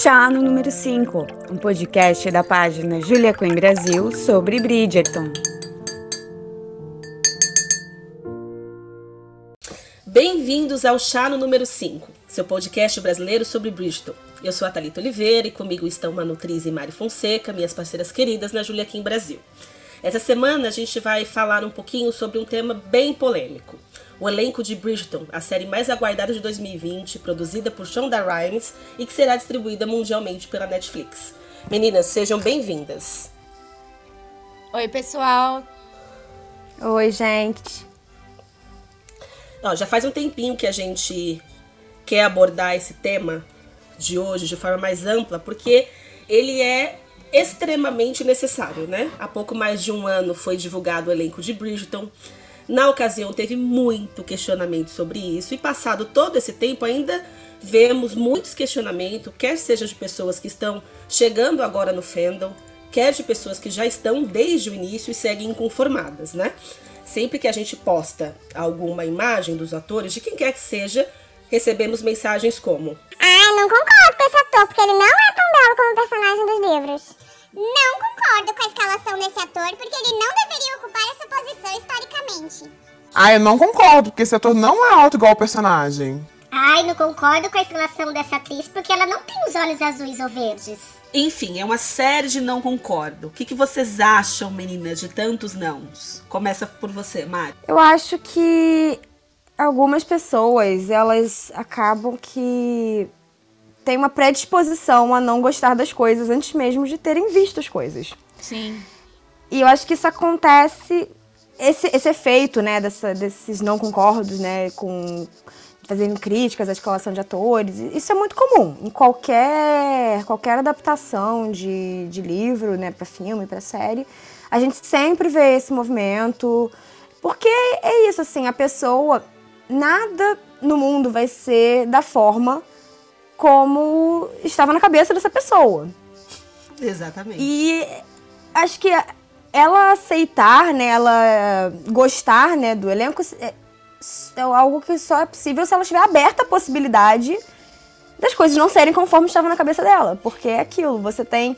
Chá no número 5, um podcast da página Julia Queen Brasil sobre Bridgerton. Bem-vindos ao Chá no número 5, seu podcast brasileiro sobre Bridgerton. Eu sou a Thalita Oliveira e comigo estão Manu e Mari Fonseca, minhas parceiras queridas na Julia Queen Brasil. Essa semana a gente vai falar um pouquinho sobre um tema bem polêmico. O elenco de Bridgerton, a série mais aguardada de 2020, produzida por Shonda Rhimes e que será distribuída mundialmente pela Netflix. Meninas, sejam bem-vindas. Oi, pessoal. Oi, gente. Ó, já faz um tempinho que a gente quer abordar esse tema de hoje de forma mais ampla, porque ele é extremamente necessário, né? Há pouco mais de um ano foi divulgado o elenco de Bridgerton. Na ocasião teve muito questionamento sobre isso e passado todo esse tempo ainda vemos muitos questionamentos, quer seja de pessoas que estão chegando agora no fandom, quer de pessoas que já estão desde o início e seguem inconformadas, né? Sempre que a gente posta alguma imagem dos atores, de quem quer que seja, recebemos mensagens como: Ah, não concordo com esse ator, porque ele não é tão belo como o personagem dos livros. Não concordo com a escalação desse ator, porque ele não deveria ocupar essa posição historicamente. Ah, eu não concordo, porque esse ator não é alto igual o personagem. Ai, não concordo com a escalação dessa atriz, porque ela não tem os olhos azuis ou verdes. Enfim, é uma série de não concordo. O que, que vocês acham, meninas, de tantos nãos? Começa por você, Mari. Eu acho que algumas pessoas, elas acabam que tem uma predisposição a não gostar das coisas antes mesmo de terem visto as coisas. Sim. E eu acho que isso acontece, esse, esse efeito, né, dessa, desses não concordos, né, com fazendo críticas à escalação de atores, isso é muito comum em qualquer, qualquer adaptação de, de livro, né, para filme, para série. A gente sempre vê esse movimento, porque é isso, assim, a pessoa, nada no mundo vai ser da forma como estava na cabeça dessa pessoa. Exatamente. E acho que ela aceitar, né, ela gostar, né, do elenco é, é algo que só é possível se ela estiver aberta à possibilidade das coisas não serem conforme estavam na cabeça dela, porque é aquilo, você tem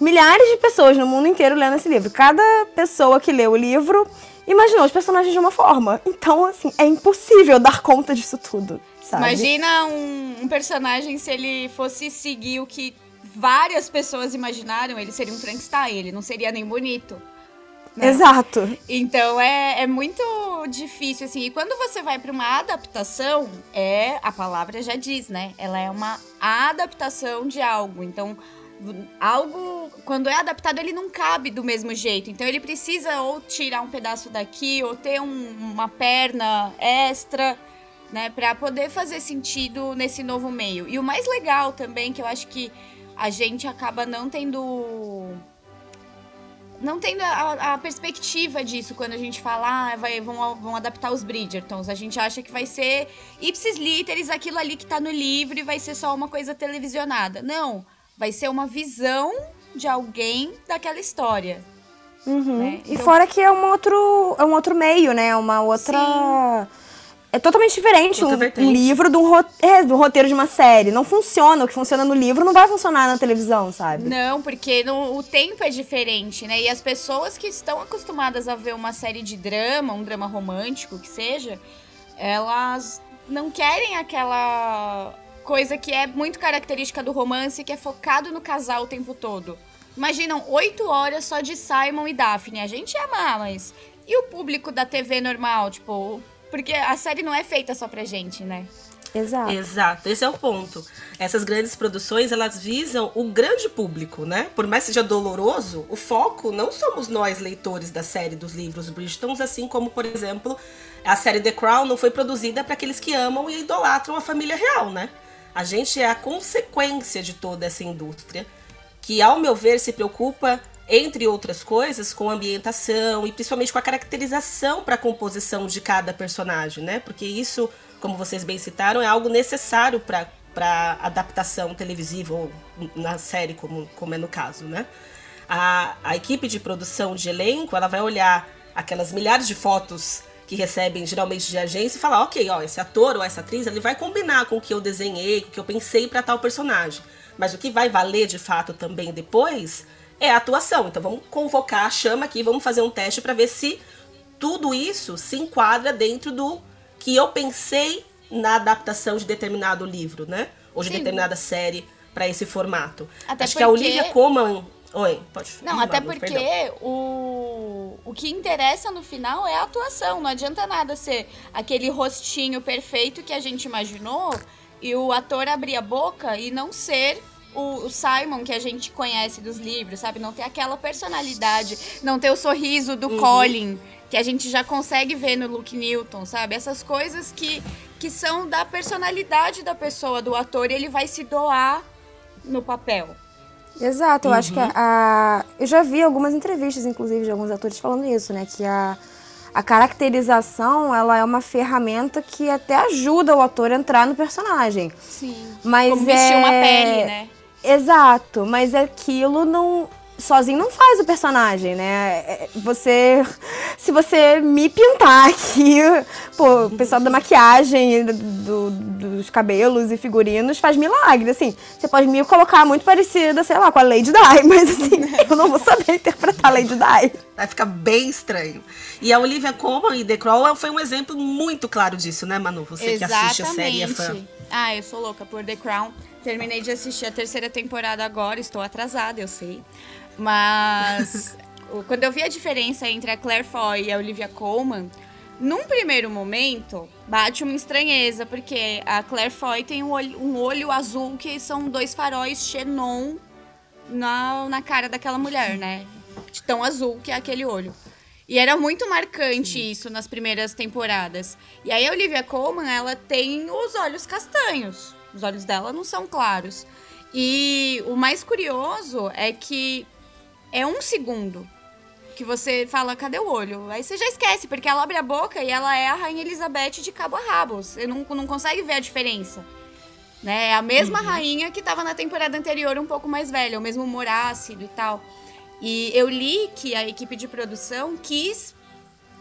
milhares de pessoas no mundo inteiro lendo esse livro. Cada pessoa que lê o livro imaginou os personagens de uma forma. Então, assim, é impossível dar conta disso tudo. Sabe? Imagina um, um, personagem se ele fosse seguir o que várias pessoas imaginaram, ele seria um Frankenstein, ele não seria nem bonito. Né? Exato. Então é, é muito difícil, assim. E quando você vai para uma adaptação, é. A palavra já diz, né? Ela é uma adaptação de algo. Então, algo, quando é adaptado, ele não cabe do mesmo jeito. Então ele precisa ou tirar um pedaço daqui, ou ter um, uma perna extra né, para poder fazer sentido nesse novo meio. E o mais legal também, que eu acho que a gente acaba não tendo não tendo a, a, perspectiva disso quando a gente fala, ah, vai, vão, vão adaptar os Bridgertons. A gente acha que vai ser ipsis literis aquilo ali que tá no livro e vai ser só uma coisa televisionada. Não, vai ser uma visão de alguém daquela história. Uhum. Né? Então... E fora que é um outro, é um outro meio, né? Uma outra. Sim é totalmente diferente um, um, livro de um, é, de um, roteiro de uma série. Não funciona. O que funciona no livro não vai funcionar na televisão, sabe? Não, porque no, o tempo é diferente, né? E as pessoas que estão acostumadas a ver uma série de drama, um drama romântico, que seja, elas não querem aquela coisa que é muito característica do romance, que é focado no casal o tempo todo. Imaginam oito horas só de Simon e Daphne. A gente ia amar, mas. E o público da TV normal? Tipo, porque a série não é feita só pra gente, né? Exato. Exato, esse é o ponto. Essas grandes produções, elas visam o grande público, né? Por mais que seja doloroso, o foco não somos nós, leitores da série dos livros Bridgertons, assim como, por exemplo, a série The Crown não foi produzida para aqueles que amam e idolatram a família real, né? A gente é a consequência de toda essa indústria, que, ao meu ver, se preocupa entre outras coisas, com ambientação e principalmente com a caracterização para a composição de cada personagem, né? Porque isso, como vocês bem citaram, é algo necessário para para adaptação televisiva ou na série, como, como é no caso, né? A, a equipe de produção de elenco, ela vai olhar aquelas milhares de fotos que recebem geralmente de agência e falar, ok, ó, esse ator ou essa atriz, ele vai combinar com o que eu desenhei, com o que eu pensei para tal personagem. Mas o que vai valer de fato também depois é a atuação. Então vamos convocar a chama aqui, vamos fazer um teste para ver se tudo isso se enquadra dentro do que eu pensei na adaptação de determinado livro, né? Ou de Sim. determinada série para esse formato. Até Acho que a porque- Olivia Colman. Oi, pode Não, até porque perdão. o, o que interessa no final é a atuação. Não adianta nada ser aquele rostinho perfeito que a gente imaginou e o ator abrir a boca e não ser o, o Simon que a gente conhece dos livros, sabe? Não ter aquela personalidade, não ter o sorriso do Uhum. Colin, que a gente já consegue ver no Luke Newton, sabe? Essas coisas que, que são da personalidade da pessoa, do ator, e ele vai se doar no papel. Exato, eu acho que Uhum. a, a- Eu já vi algumas entrevistas, inclusive, de alguns atores falando isso, né? Que a, a caracterização, ela é uma ferramenta que até ajuda o ator a entrar no personagem. Sim. Mas Como vestir é... uma pele, né? Exato, mas aquilo não. Sozinho não faz o personagem, né? É- Você. Se você me pintar aqui, pô, o pessoal da maquiagem, do- dos cabelos e figurinos faz milagre, assim. Você pode me colocar muito parecida, sei lá, com a Lady Di, mas assim, eu não vou saber interpretar a Lady Di. Vai ficar bem estranho. E a Olivia Colman e The Crow foi um exemplo muito claro disso, né, Manu? Você que assiste a série e é fã. Ah, eu sou louca por The Crown. Terminei de assistir a terceira temporada agora, estou atrasada, eu sei. Mas quando eu vi a diferença entre a Claire Foy e a Olivia Colman, num primeiro momento bate uma estranheza, porque a Claire Foy tem um olho, um olho azul que são dois faróis xenon na, na cara daquela mulher, né? De tão azul que é aquele olho. E era muito marcante isso nas primeiras temporadas. E aí a Olivia Colman, ela tem os olhos castanhos. Os olhos dela não são claros. E o mais curioso é que é um segundo que você fala, cadê o olho? Aí você já esquece, porque ela abre a boca e ela é a Rainha Elizabeth de cabo a rabo. Você não, não consegue ver a diferença. Né? É a mesma rainha que estava na temporada anterior, um pouco mais velha, o mesmo humor ácido e tal. E eu li que a equipe de produção quis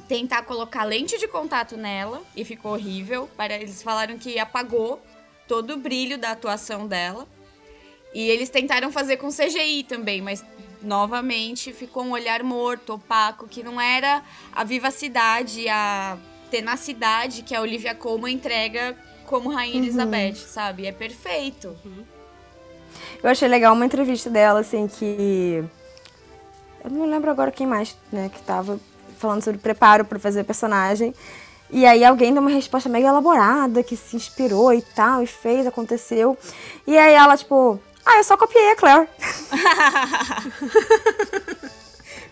tentar colocar lente de contato nela e ficou horrível. Para- Eles falaram que apagou todo o brilho da atuação dela. E eles tentaram fazer com CGI também, mas novamente ficou um olhar morto, opaco, que não era a vivacidade, a tenacidade que a Olivia Colman entrega como Rainha Elizabeth, sabe? É perfeito. Eu achei legal uma entrevista dela, assim, que. Eu não lembro agora quem mais, né, que tava falando sobre preparo pra fazer personagem. E aí alguém deu uma resposta mega elaborada, que se inspirou e tal, e fez, aconteceu. E aí ela, tipo, ah, eu só copiei a Claire.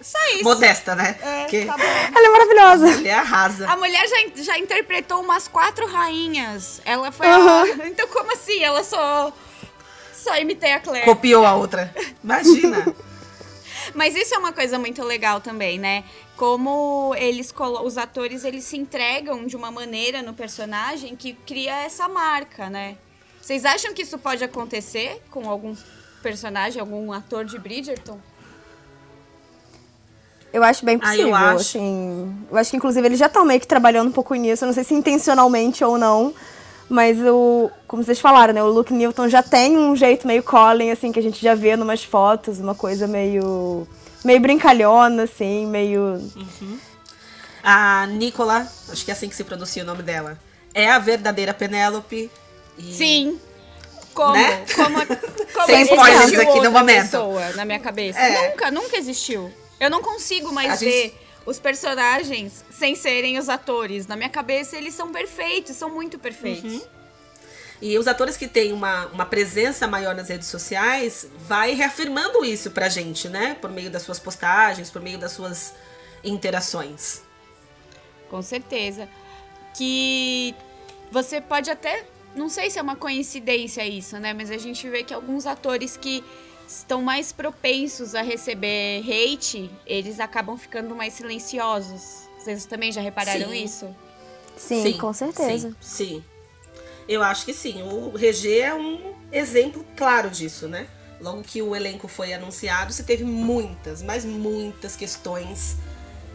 Só isso. Modesta, né? É, Porque tá. Ela é maravilhosa. ele arrasa. A mulher já, já interpretou umas quatro rainhas. Ela foi Aham. a... Então como assim? Ela só... Só imitei a Claire. Copiou a outra. Imagina. Mas isso é uma coisa muito legal também, né? Como eles colo- os atores eles se entregam de uma maneira no personagem que cria essa marca, né? Vocês acham que isso pode acontecer com algum personagem, algum ator de Bridgerton? Eu acho bem Ah, possível, eu acho. assim. Eu acho que, inclusive, eles já estão meio que trabalhando um pouco nisso. Eu não sei se intencionalmente ou não. Mas o. Como vocês falaram, né? O Luke Newton já tem um jeito meio Colin, assim, que a gente já vê numas fotos, uma coisa meio. meio brincalhona, assim, meio. A Nicola, acho que é assim que se pronuncia o nome dela, é a verdadeira Penélope. E- Sim. Como? Né? Como, como Sem existiu spoilers aqui no momento. pessoa na minha cabeça? É. Nunca, nunca existiu. Eu não consigo mais A gente- ver os personagens sem serem os atores. Na minha cabeça, eles são perfeitos, são muito perfeitos. Uhum. E os atores que têm uma, uma presença maior nas redes sociais vai reafirmando isso pra gente, né? Por meio das suas postagens, por meio das suas interações. Com certeza. Que você pode até. Não sei se é uma coincidência isso, né? Mas a gente vê que alguns atores que estão mais propensos a receber hate, eles acabam ficando mais silenciosos. Vocês também já repararam Sim. isso? Sim, com certeza. Sim, sim. Eu acho que sim. O Regê é um exemplo claro disso, né? Logo que o elenco foi anunciado, você teve muitas, mas muitas questões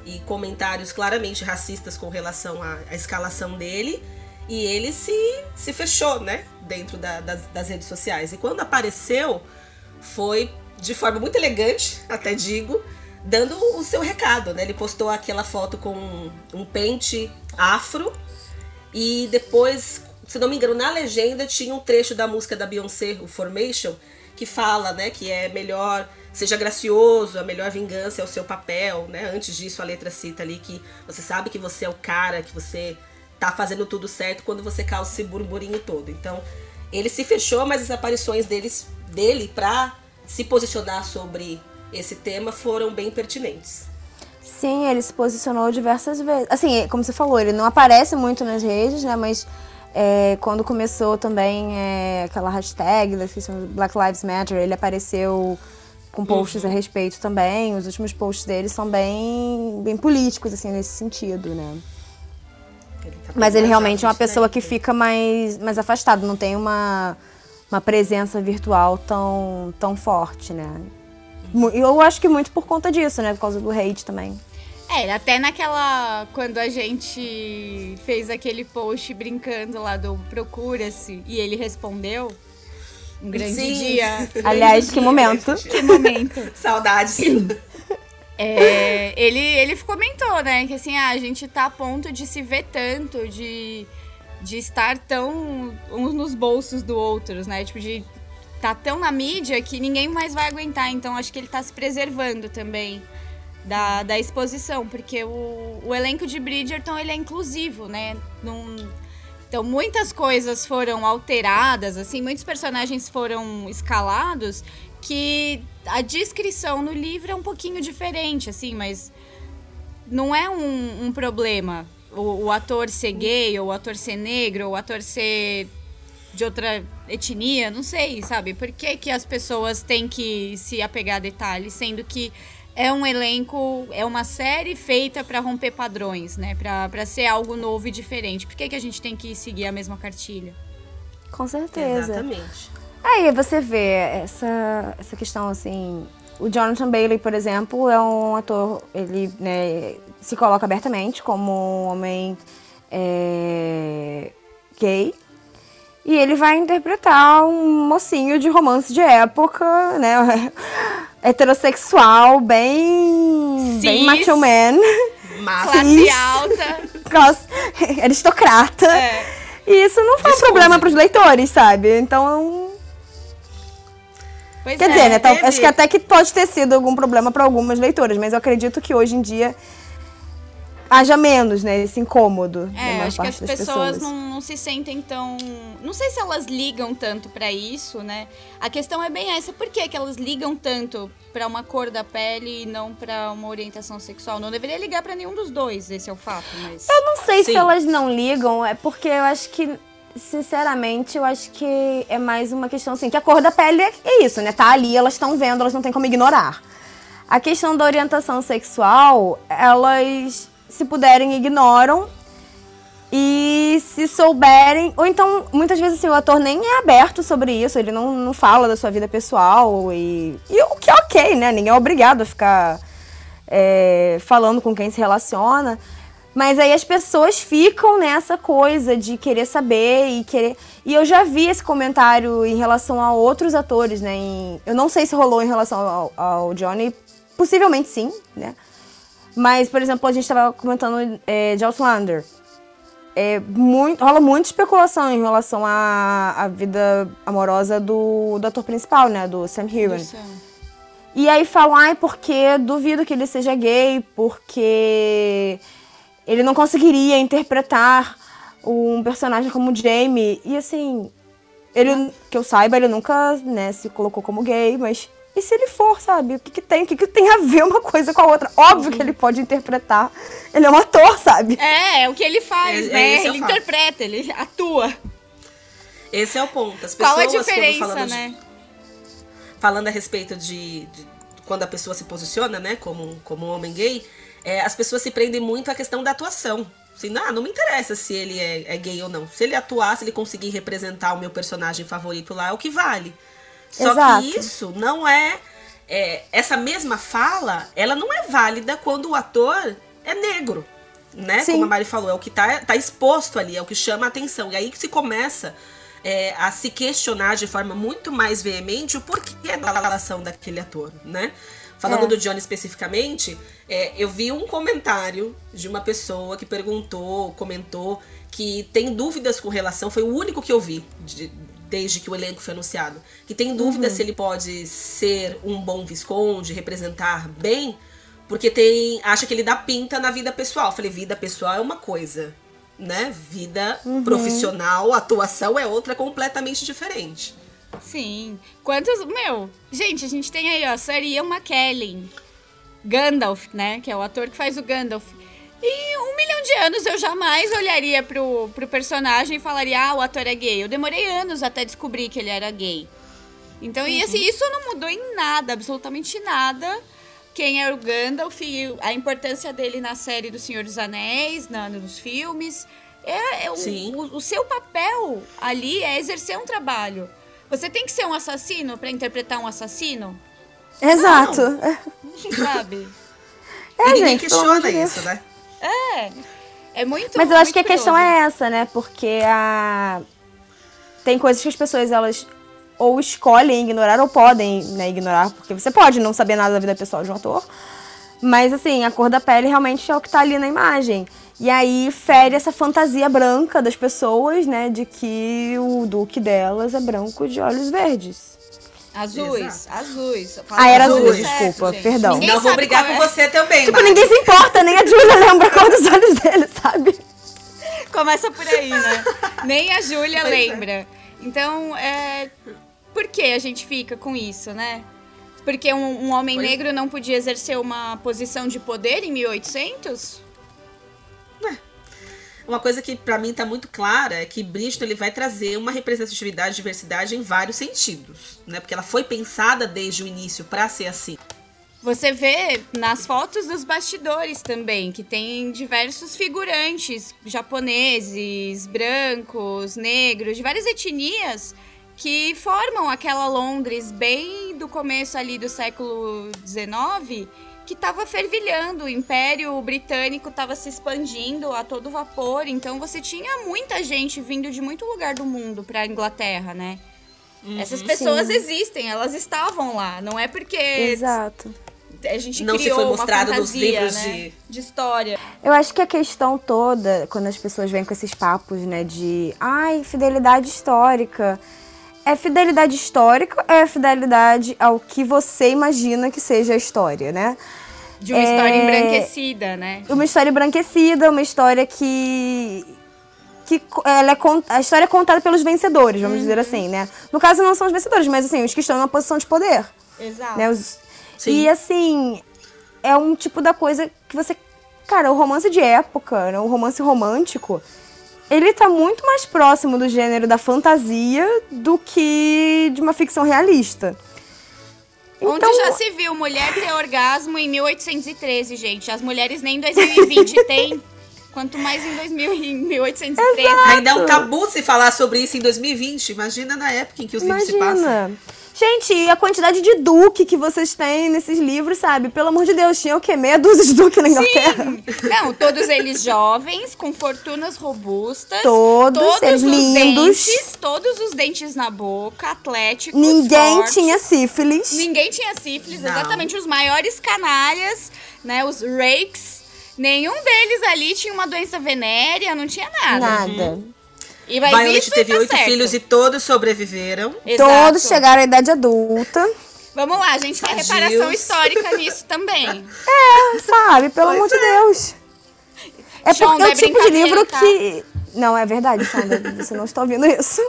e comentários claramente racistas com relação à, à escalação dele. E ele se, se fechou, né? dentro da- das, das redes sociais. E quando apareceu, foi de forma muito elegante, até digo, dando o seu recado, né? Ele postou aquela foto com um, pente afro e depois, se não me engano, na legenda tinha um trecho da música da Beyoncé, o Formation, que fala, né, que é melhor, seja gracioso, a melhor vingança é o seu papel, né? Antes disso, a letra cita ali que você sabe que você é o cara, que você tá fazendo tudo certo quando você causa esse burburinho todo. Então, ele se fechou, mas as aparições deles, dele pra se posicionar sobre esse tema foram bem pertinentes. Sim, ele se posicionou diversas vezes. Assim, como você falou, ele não aparece muito nas redes, né? Mas é, quando começou também é, aquela hashtag da questão do Black Lives Matter, ele apareceu com posts a respeito também. Os últimos posts dele são bem, bem políticos, assim, nesse sentido, né? Ele tá Mas ele realmente é uma pessoa que fica mais, mais afastado, não tem uma, uma presença virtual tão, tão forte, né? E eu acho que muito por conta disso, né? Por causa do hate também. É, até naquela. Quando a gente fez aquele post brincando lá do Procura-se e ele respondeu. Um grande Sim. dia. Aliás, que momento. Que momento. Saudades. É, ele, ele comentou, né, que assim, ah, a gente tá a ponto de se ver tanto, de, de estar tão uns nos bolsos do outros, né? Tipo, de tá tão na mídia que ninguém mais vai aguentar. Então, acho que ele tá se preservando também da, da exposição, porque o, o elenco de Bridgerton, ele é inclusivo, né? Não, então, muitas coisas foram alteradas, assim, muitos personagens foram escalados que a descrição no livro é um pouquinho diferente, assim, mas não é um, um problema o, o ator ser gay, ou o ator ser negro, ou o ator ser de outra etnia, não sei, sabe? Por que, que as pessoas têm que se apegar a detalhes, sendo que é um elenco, é uma série feita pra romper padrões, né? Pra pra ser algo novo e diferente. Por que, que a gente tem que seguir a mesma cartilha? Com certeza. Exatamente. Aí você vê essa, essa questão assim. O Jonathan Bailey, por exemplo, é um ator, ele né, se coloca abertamente como um homem é, gay. E ele vai interpretar um mocinho de romance de época, né? Heterossexual, bem. bem Cis. macho man. Classe Cis. alta. classe- aristocrata. É. E isso não foi um Desculpe. problema pros leitores, sabe? Então, Pois Quer é. dizer, né? teve- acho que até que pode ter sido algum problema para algumas leitoras, mas eu acredito que hoje em dia haja menos, né? Esse incômodo. É, acho que as das pessoas não, não se sentem tão. Não sei se elas ligam tanto pra isso, né? A questão é bem essa: por que, que elas ligam tanto pra uma cor da pele e não pra uma orientação sexual? Não deveria ligar pra nenhum dos dois, esse é o fato, mas. Eu não sei se Sim. elas não ligam, é porque eu acho que, sinceramente, eu acho que é mais uma questão assim, que a cor da pele é- isso, né? Tá ali, elas estão vendo, elas não tem como ignorar. A questão da orientação sexual, elas, se puderem, ignoram. E se souberem. Ou então, muitas vezes, assim, o ator nem é aberto sobre isso, ele não, não fala da sua vida pessoal. E, e o que é ok, né? Ninguém é obrigado a ficar é, falando com quem se relaciona. Mas aí as pessoas ficam nessa coisa de querer saber e querer. E eu já vi esse comentário em relação a outros atores, né? em- Eu não sei se rolou em relação ao, ao Johnny, possivelmente sim, né? Mas, por exemplo, a gente estava comentando é, de Outlander. É muito, rola muita especulação em relação à, à vida amorosa do, do ator principal, né? Do Sam Heron. E aí falam, ai, porque duvido que ele seja gay, porque ele não conseguiria interpretar um personagem como Jamie. E assim, ele, que eu saiba, ele nunca, né, se colocou como gay, mas e se ele for, sabe? O que, que tem? O que, que tem a ver uma coisa com a outra? Óbvio que ele pode interpretar. Ele é um ator, sabe? É, é o que ele faz, É- né? é ele interpreta, ele atua. Esse é o ponto. As pessoas, Qual a diferença, falando de- né? falando a respeito de, de quando a pessoa se posiciona, né, como, como um homem gay, é, as pessoas se prendem muito à questão da atuação. Assim, não, não me interessa se ele é, é gay ou não. Se ele atuar, se ele conseguir representar o meu personagem favorito lá, é o que vale. Só Exato. que isso não é, é. Essa mesma fala, ela não é válida quando o ator é negro. Né? Sim. Como a Mari falou, é o que tá, tá exposto ali, é o que chama a atenção. E aí que se começa é, a se questionar de forma muito mais veemente o porquê da relação daquele ator, né? Falando É. do Johnny especificamente, é, eu vi um comentário de uma pessoa que perguntou, comentou que tem dúvidas com relação, foi o único que eu vi de- desde que o elenco foi anunciado, que tem dúvidas se ele pode ser um bom visconde, representar bem, porque tem acha que ele dá pinta na vida pessoal. Eu falei, vida pessoal é uma coisa, né? Vida profissional, atuação é outra completamente diferente. Sim. Quantos. Meu, gente, a gente tem aí, ó, Sir Ian McKellen. Gandalf, né? Que é o ator que faz o Gandalf. Em um milhão de anos eu jamais olharia pro, pro personagem e falaria, ah, o ator é gay. Eu demorei anos até descobrir que ele era gay. Então, e assim, isso não mudou em nada, absolutamente nada. Quem é o Gandalf e a importância dele na série do Senhor dos Anéis, na, nos filmes. É, é o- o, o seu papel ali é exercer um trabalho. Você tem que ser um assassino pra interpretar um assassino, Exato. sabe? É, e ninguém gente, questiona isso, né? É muito Mas eu acho muito que a questão é essa, né? Porque a... tem coisas que as pessoas, elas ou escolhem ignorar ou podem né, ignorar, porque você pode não saber nada da vida pessoal de um ator. Mas, assim, a cor da pele realmente é o que tá ali na imagem. E aí fere essa fantasia branca das pessoas, né? De que o duque delas é branco de olhos verdes. Azuis, Exato. azuis. Ah, era azul, Certo, desculpa, gente. perdão. Ninguém Não vou brigar com é. você também, Tipo, Mari. ninguém se importa, nem a Julia lembra a cor dos olhos dele, sabe? Começa por aí, né? Nem a Júlia Pois é. lembra. Então, é... por que a gente fica com isso, né? Porque um, um homem Pois- negro não podia exercer uma posição de poder em 1800? Uma coisa que pra mim tá muito clara é que Bridgerton ele vai trazer uma representatividade e diversidade em vários sentidos, né? Porque ela foi pensada desde o início pra ser assim. Você vê nas fotos dos bastidores também, que tem diversos figurantes japoneses, brancos, negros, de várias etnias que formam aquela Londres bem do começo ali do século XIX, que estava fervilhando, o Império Britânico estava se expandindo a todo vapor, então você tinha muita gente vindo de muito lugar do mundo para a Inglaterra, né? Essas pessoas Sim. existem, elas estavam lá, não é porque Exato. a gente Não se criou foi uma mostrado nos fantasia, livros né, de- de história. Eu acho que a questão toda, quando as pessoas vêm com esses papos, né, de ai, fidelidade histórica. É fidelidade histórica ou é fidelidade ao que você imagina que seja a história, né? De uma É. história embranquecida, né? Uma história embranquecida, uma história que. que ela é, a história é contada pelos vencedores, vamos dizer assim, né? No caso, não são os vencedores, mas assim, os que estão numa posição de poder. Exato. né? Os- Sim. E assim, é um tipo da coisa que você. Cara, o romance de época, né? o romance romântico, ele tá muito mais próximo do gênero da fantasia do que de uma ficção realista. Onde Então, já se viu mulher ter orgasmo em 1813, gente? As mulheres nem em 2020 têm. Quanto mais em 2000, em 1813. Ainda é um tabu se falar sobre isso em 2020. Imagina na época em que os livros se passam. Gente, e a quantidade de duque que vocês têm nesses livros, sabe? Pelo amor de Deus, tinha o quê? Meia dúzia de duque na Inglaterra? Não, todos eles jovens, com fortunas robustas. Todos, todos eles os lindos. dentes, todos os dentes na boca, atléticos, Ninguém fortes. tinha sífilis. Ninguém tinha sífilis, Não. exatamente os maiores canalhas, né? Os rakes. Nenhum deles ali tinha uma doença venérea, não tinha nada. Nada. E Violet isso teve tá oito certo. filhos e todos sobreviveram. Exato. Todos chegaram à idade adulta. Vamos lá, a gente Sadios. reparação histórica nisso também. Sabe, pelo amor de Deus. É Sean, porque é o é tipo de livro tá? que. Não, é verdade, Sandra, você não está ouvindo isso.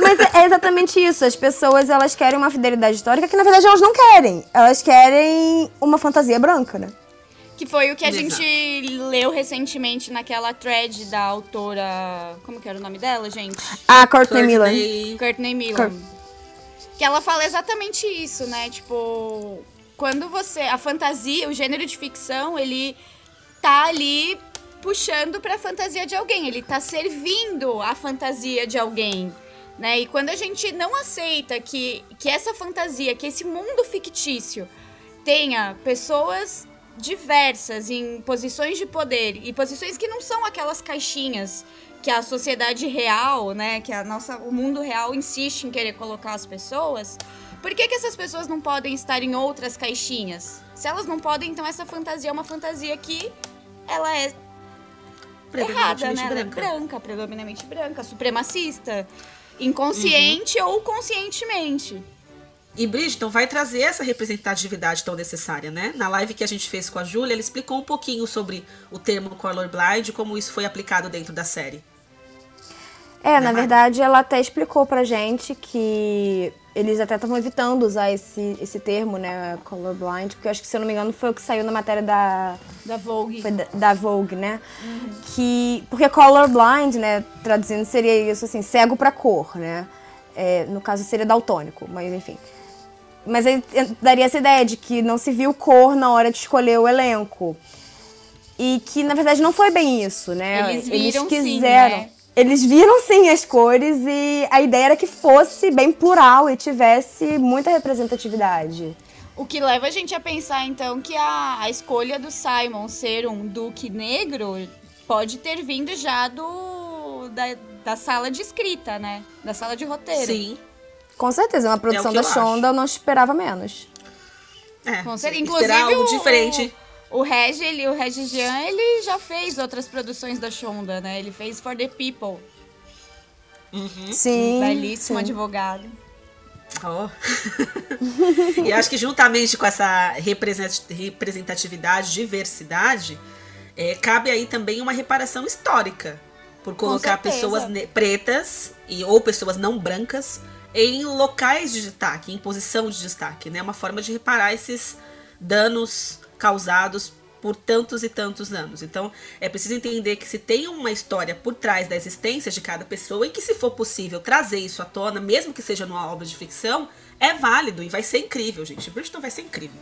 Mas é é exatamente isso. As pessoas elas querem uma fidelidade histórica que na verdade elas não querem. Elas querem uma fantasia branca, né? Que foi o que a Exato. gente leu recentemente naquela thread da autora. Como que era o nome dela, gente? Ah, Courtney Miller. Courtney- Milan. Que ela fala exatamente isso, né? Tipo, quando você. A fantasia, o gênero de ficção, ele tá ali puxando pra fantasia de alguém. Ele tá servindo a fantasia de alguém. Né? E quando a gente não aceita que, que essa fantasia, que esse mundo fictício tenha pessoas diversas em posições de poder e posições que não são aquelas caixinhas que a sociedade real, né, que a nossa, o mundo real insiste em querer colocar as pessoas, por que, que essas pessoas não podem estar em outras caixinhas? Se elas não podem, então essa fantasia é uma fantasia que ela é errada, né? Ela é branca. branca, predominantemente branca, supremacista, inconsciente ou conscientemente. E Bridgeton vai trazer essa representatividade tão necessária, né? Na live que a gente fez com a Júlia, ela explicou um pouquinho sobre o termo colorblind e como isso foi aplicado dentro da série. É, na Né, verdade, ela até explicou pra gente que eles até estavam evitando usar esse, esse termo, né, colorblind, porque eu acho que, se eu não me engano, foi o que saiu na matéria da, Da Vogue. foi da, da Vogue, né? Que, porque colorblind, né, traduzindo, seria isso assim, cego pra cor, né? É, no caso, seria daltônico, mas enfim. Mas aí daria essa ideia de que não se viu cor na hora de escolher o elenco. E que, na verdade, não foi bem isso, né? Eles viram sim, quiseram. né? Eles viram sim as cores e a ideia era que fosse bem plural e tivesse muita representatividade. O que leva a gente a pensar, então, que a, a escolha do Simon ser um duque negro pode ter vindo já do da, da sala de escrita, né? Da sala de roteiro. Sim. Com certeza, uma produção que da. Shonda eu não esperava menos. É, Com certeza. Inclusive, algo o, diferente. O Regi, ele, o Regi Jean, ele já fez outras produções da Shonda, né? Ele fez For the People, Sim. belíssimo sim. advogado. Ó. e acho que juntamente com essa represent- representatividade, diversidade, é, cabe aí também uma reparação histórica. Por colocar pessoas pretas e, ou pessoas não brancas em locais de destaque, em posição de destaque. É né? uma forma de reparar esses danos causados por tantos e tantos anos. Então, é preciso entender que se tem uma história por trás da existência de cada pessoa e que, se for possível, trazer isso à tona, mesmo que seja numa obra de ficção, é válido e vai ser incrível, gente. Bridgerton vai ser incrível.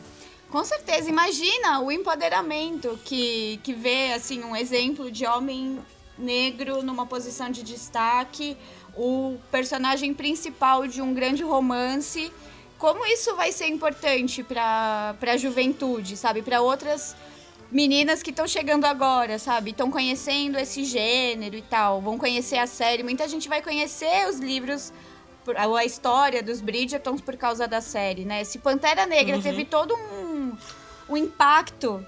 Com certeza, imagina o empoderamento que, que vê, assim, um exemplo de homem negro numa posição de destaque, o personagem principal de um grande romance. Como isso vai ser importante para a juventude, sabe? Para outras meninas que estão chegando agora, sabe? Estão conhecendo esse gênero e tal, vão conhecer a série. Muita gente vai conhecer os livros, a história dos Bridgertons por causa da série, né? Se Pantera Negra teve todo um, um impacto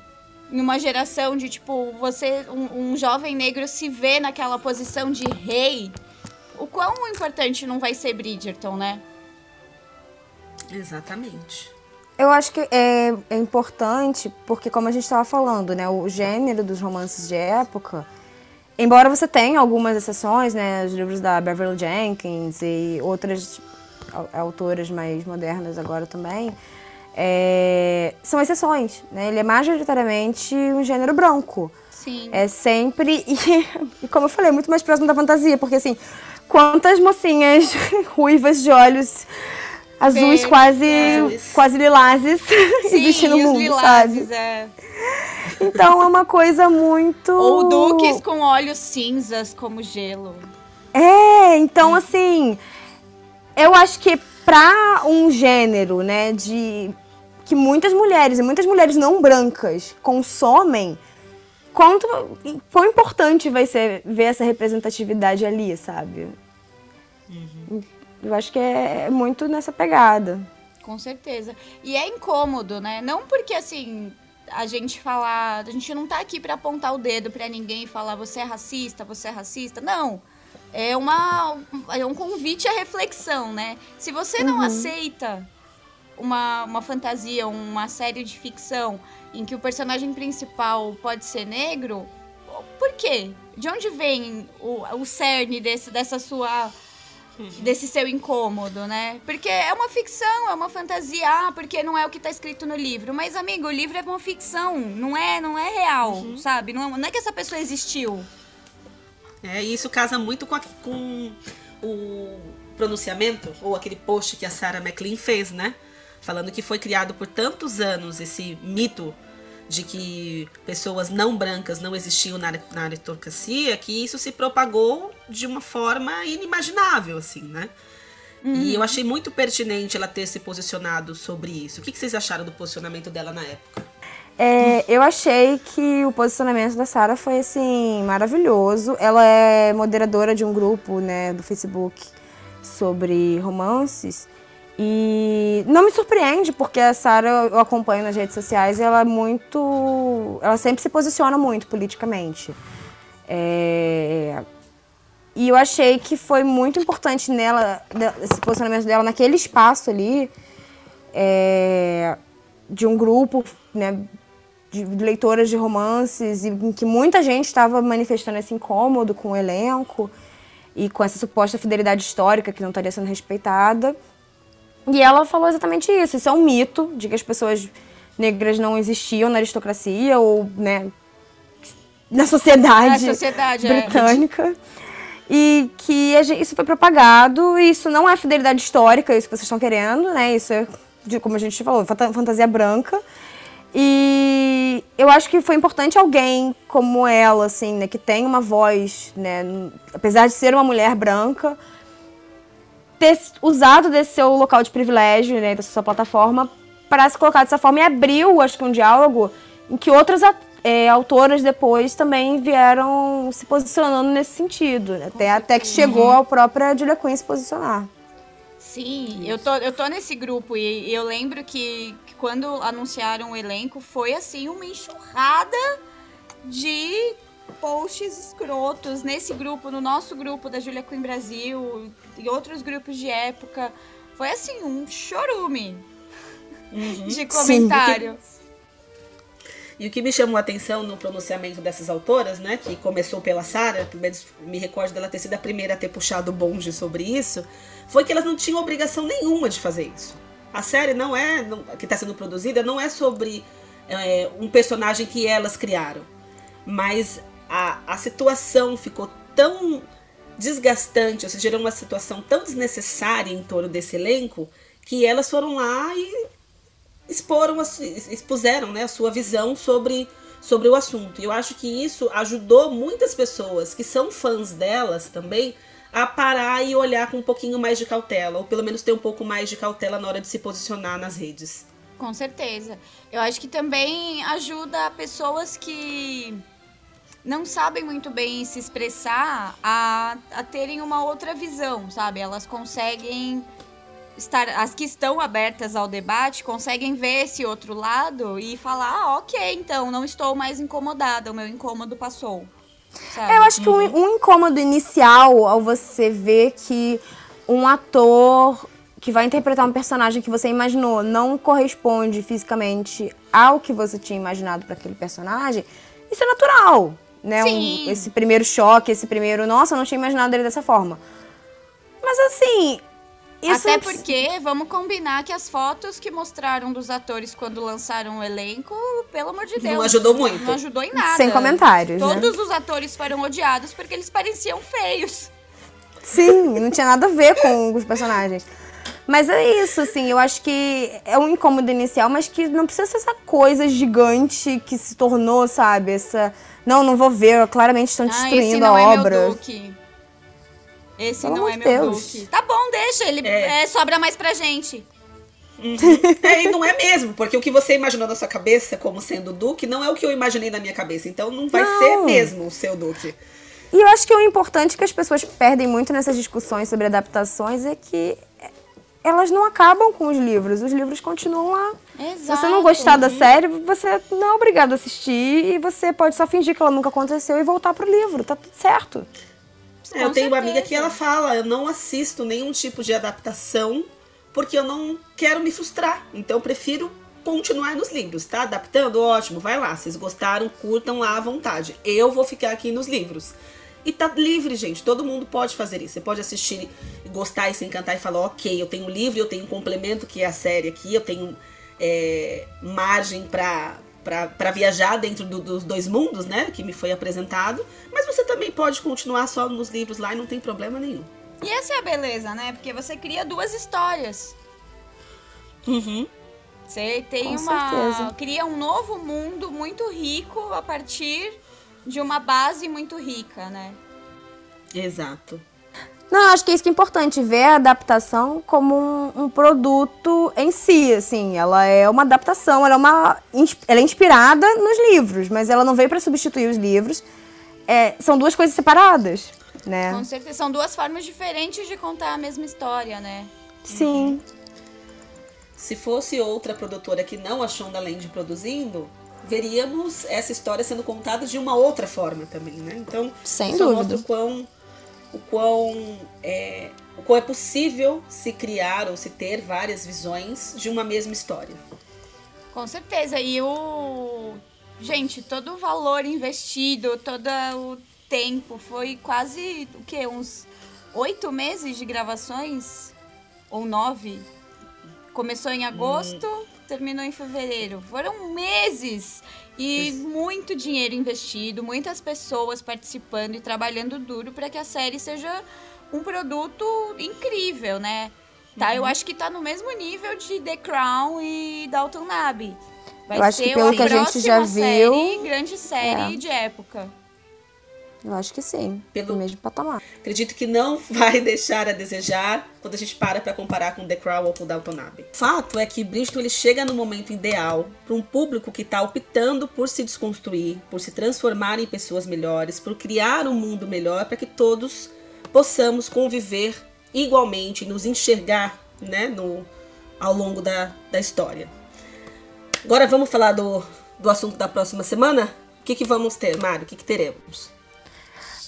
em uma geração de, tipo, você, um, um jovem negro se vê naquela posição de rei, o quão importante não vai ser Bridgerton, né? Exatamente. Eu acho que é, é importante, porque como a gente estava falando, né, o gênero dos romances de época, embora você tenha algumas exceções, né, os livros da Beverly Jenkins e outras au- autoras mais modernas agora também, é, são exceções, né? Ele é majoritariamente um gênero branco. Sim. É sempre. E, e como eu falei, muito mais próximo da fantasia, porque assim, quantas mocinhas ruivas de olhos azuis Verdes, quase, azuis. quase lilazes existem no mundo, lilazes, sabe? é. Então é uma coisa muito. Ou duques com olhos cinzas como gelo. É, então assim, eu acho que pra um gênero, né, de que muitas mulheres e muitas mulheres não brancas consomem, quanto quão importante vai ser ver essa representatividade ali, sabe? Eu acho que é muito nessa pegada. Com certeza. E é incômodo, né? Não porque assim a gente falar, a gente não tá aqui pra apontar o dedo pra ninguém e falar você é racista, você é racista. Não. É uma é um convite à reflexão, né? Se você não aceita uma, uma fantasia, uma série de ficção em que o personagem principal pode ser negro, por quê? De onde vem o, o cerne desse, dessa sua desse seu incômodo, né? Porque é uma ficção, é uma fantasia, ah, porque não é o que tá escrito no livro. Mas, amigo, o livro é uma ficção, não é, não é real, sabe? Não é, não é que essa pessoa existiu. É, e isso casa muito com, a- com o pronunciamento, ou aquele post que a Sarah McLean fez, né? Falando que foi criado por tantos anos esse mito de que pessoas não brancas não existiam na, na aristocracia, que isso se propagou de uma forma inimaginável, assim, né? E eu achei muito pertinente ela ter se posicionado sobre isso. O que, que vocês acharam do posicionamento dela na época? É, eu achei que o posicionamento da Sara foi assim maravilhoso. Ela é moderadora de um grupo, né, do Facebook sobre romances e não me surpreende porque a Sara eu acompanho nas redes sociais e ela é muito, ela sempre se posiciona muito politicamente. É, e eu achei que foi muito importante nela, esse posicionamento dela naquele espaço ali, é, de um grupo né, de leitoras de romances, em que muita gente estava manifestando esse incômodo com o elenco e com essa suposta fidelidade histórica que não estaria sendo respeitada. E ela falou exatamente isso. Isso é um mito de que as pessoas negras não existiam na aristocracia ou né, na sociedade, sociedade é. britânica. E que gente, isso foi propagado, e isso não é fidelidade histórica, isso que vocês estão querendo, né? Isso é, como a gente falou, fantasia branca. E eu acho que foi importante alguém como ela, assim, né, que tem uma voz, né, apesar de ser uma mulher branca, ter usado desse seu local de privilégio, né, dessa sua plataforma, para se colocar dessa forma e abriu, acho que, um diálogo em que outras é, autoras depois também vieram se posicionando nesse sentido, né, até, até que chegou a própria Julia Quinn se posicionar. Sim, eu tô, eu tô nesse grupo e, eu lembro que, que, quando anunciaram o elenco foi assim uma enxurrada de posts escrotos nesse grupo, no nosso grupo da Julia Queen Brasil e outros grupos de época. Foi assim um chorume uhum. de comentário. Sim, e o que me chamou a atenção no pronunciamento dessas autoras, né, que começou pela Sara, me recordo dela ter sido a primeira a ter puxado o bonde sobre isso, foi que elas não tinham obrigação nenhuma de fazer isso. A série não é, não, que está sendo produzida, não é sobre é, um personagem que elas criaram, mas a, a situação ficou tão desgastante, ou seja, gerou uma situação tão desnecessária em torno desse elenco, que elas foram lá e exporam, expuseram né, a sua visão sobre, sobre o assunto. E eu acho que isso ajudou muitas pessoas que são fãs delas também a parar e olhar com um pouquinho mais de cautela, ou pelo menos ter um pouco mais de cautela na hora de se posicionar nas redes. Com certeza. Eu acho que também ajuda pessoas que não sabem muito bem se expressar a, a terem uma outra visão, sabe? Elas conseguem estar, as que estão abertas ao debate conseguem ver esse outro lado e falar, ah, ok, então não estou mais incomodada, o meu incômodo passou. É, eu acho que um, uhum. um incômodo inicial ao você ver que um ator que vai interpretar um personagem que você imaginou não corresponde fisicamente ao que você tinha imaginado para aquele personagem, isso é natural, né? Um, esse primeiro choque, esse primeiro, nossa, eu não tinha imaginado ele dessa forma. Mas assim, isso Até porque, vamos combinar que as fotos que mostraram dos atores quando lançaram o elenco, pelo amor de Deus. Não ajudou muito. Não ajudou em nada. Sem comentários. Né? Todos né? os atores foram odiados porque eles pareciam feios. Sim, não tinha nada a ver com os personagens. Mas é isso, assim, eu acho que é um incômodo inicial, mas que não precisa ser essa coisa gigante que se tornou, sabe? Essa. Não, não vou ver, claramente estão destruindo ah, a é obra. Meu Duke. Esse Pelo não é meu Deus. Tá bom, deixa. Ele é. É, sobra mais pra gente. Uhum. é, e não é mesmo, porque o que você imaginou na sua cabeça como sendo o Duque não é o que eu imaginei na minha cabeça. Então não vai não. ser mesmo o seu Duque. E eu acho que o importante que as pessoas perdem muito nessas discussões sobre adaptações é que elas não acabam com os livros, os livros continuam lá. Exato. Se você não gostar da série, você não é obrigado a assistir e você pode só fingir que ela nunca aconteceu e voltar pro livro, tá tudo certo. É, eu tenho uma amiga que ela fala, eu não assisto nenhum tipo de adaptação porque eu não quero me frustrar. Então eu prefiro continuar nos livros, tá? Adaptando, ótimo, vai lá. Vocês gostaram, curtam lá à vontade. Eu vou ficar aqui nos livros. E tá livre, gente. Todo mundo pode fazer isso. Você pode assistir, gostar e se encantar e falar, ok, eu tenho livro, eu tenho um complemento que é a série aqui, eu tenho é, margem para para viajar dentro do, dos dois mundos, né? Que me foi apresentado. Mas você também pode continuar só nos livros lá e não tem problema nenhum. E essa é a beleza, né? Porque você cria duas histórias. Uhum. Você tem Com uma. Certeza. Cria um novo mundo muito rico a partir de uma base muito rica, né? Exato. Não, acho que é isso que é importante, ver a adaptação como um, um produto em si, assim. Ela é uma adaptação, ela é, uma, ela é inspirada nos livros, mas ela não veio para substituir os livros. É, são duas coisas separadas, né? Com certeza. São duas formas diferentes de contar a mesma história, né? Sim. Se fosse outra produtora que não a Shonda Land produzindo, veríamos essa história sendo contada de uma outra forma também, né? Então, Sem isso dúvida. mostra o quão, o quão é, o quão é possível se criar ou se ter várias visões de uma mesma história. Com certeza. E o. Gente, todo o valor investido, todo o tempo, foi quase o quê? Uns oito meses de gravações? Ou nove? Começou em agosto, terminou em fevereiro. Foram meses! E muito dinheiro investido, muitas pessoas participando e trabalhando duro para que a série seja um produto incrível, né? Tá, eu acho que tá no mesmo nível de The Crown e Downton Abbey. Vai Eu acho que ser pelo a que a gente já próxima série, viu, grande série é. de época. Eu acho que sim. Pelo- mesmo patamar. Acredito que não vai deixar a desejar quando a gente para para comparar com The Crown ou com Downton Abbey. Fato é que Bridgerton ele chega no momento ideal para um público que está optando por se desconstruir, por se transformar em pessoas melhores, por criar um mundo melhor para que todos possamos conviver igualmente, nos enxergar né, no, ao longo da, da história. Agora vamos falar do, do assunto da próxima semana? O que, que vamos ter, Mário? O que, que teremos?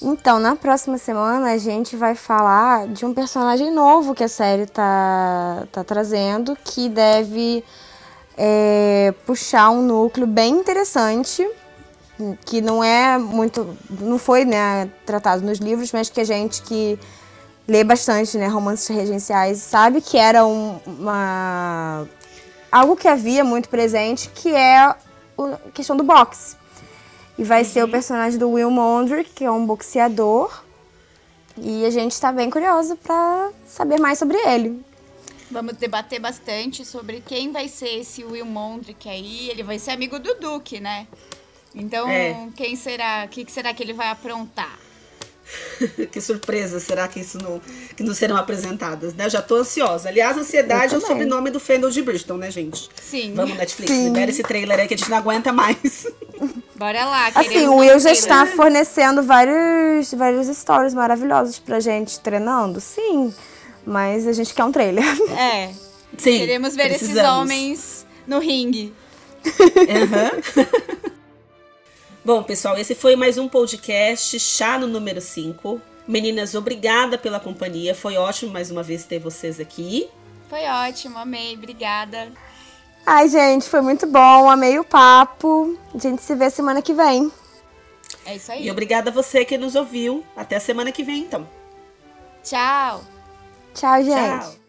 Então, na próxima semana a gente vai falar de um personagem novo que a série tá, tá trazendo, que deve é, puxar um núcleo bem interessante, que não é muito. não foi né, tratado nos livros, mas que a gente que lê bastante né, romances regenciais sabe que era um- uma. algo que havia muito presente, que é a questão do boxe. E vai ser o personagem do Will Mondrick, que é um boxeador. E a gente tá bem curioso pra saber mais sobre ele. Vamos debater bastante sobre quem vai ser esse Will Mondrick aí. Ele vai ser amigo do Duke, né? Então, É. quem será? O que, que será que ele vai aprontar? que surpresa será que isso não, que não serão apresentadas, né? Eu já tô ansiosa. Aliás, ansiedade é Eu o sobrenome do Fendel de Bridgeton, né, gente? Sim. Vamos, Netflix, Sim. libera esse trailer aí que a gente não aguenta mais. Bora lá. Assim, o Will já está fornecendo vários, vários stories maravilhosos pra gente treinando, sim. Mas a gente quer um trailer. É. Sim, Queremos ver esses precisamos. homens no ringue. Aham. Bom, pessoal, esse foi mais um podcast Chá no número 5. Meninas, obrigada pela companhia. Foi ótimo mais uma vez ter vocês aqui. Foi ótimo, amei. Obrigada. Ai, gente, foi muito bom. Amei o papo. A gente se vê semana que vem. É isso aí. E obrigada a você que nos ouviu. Até a semana que vem, então. Tchau. Tchau, gente. Tchau.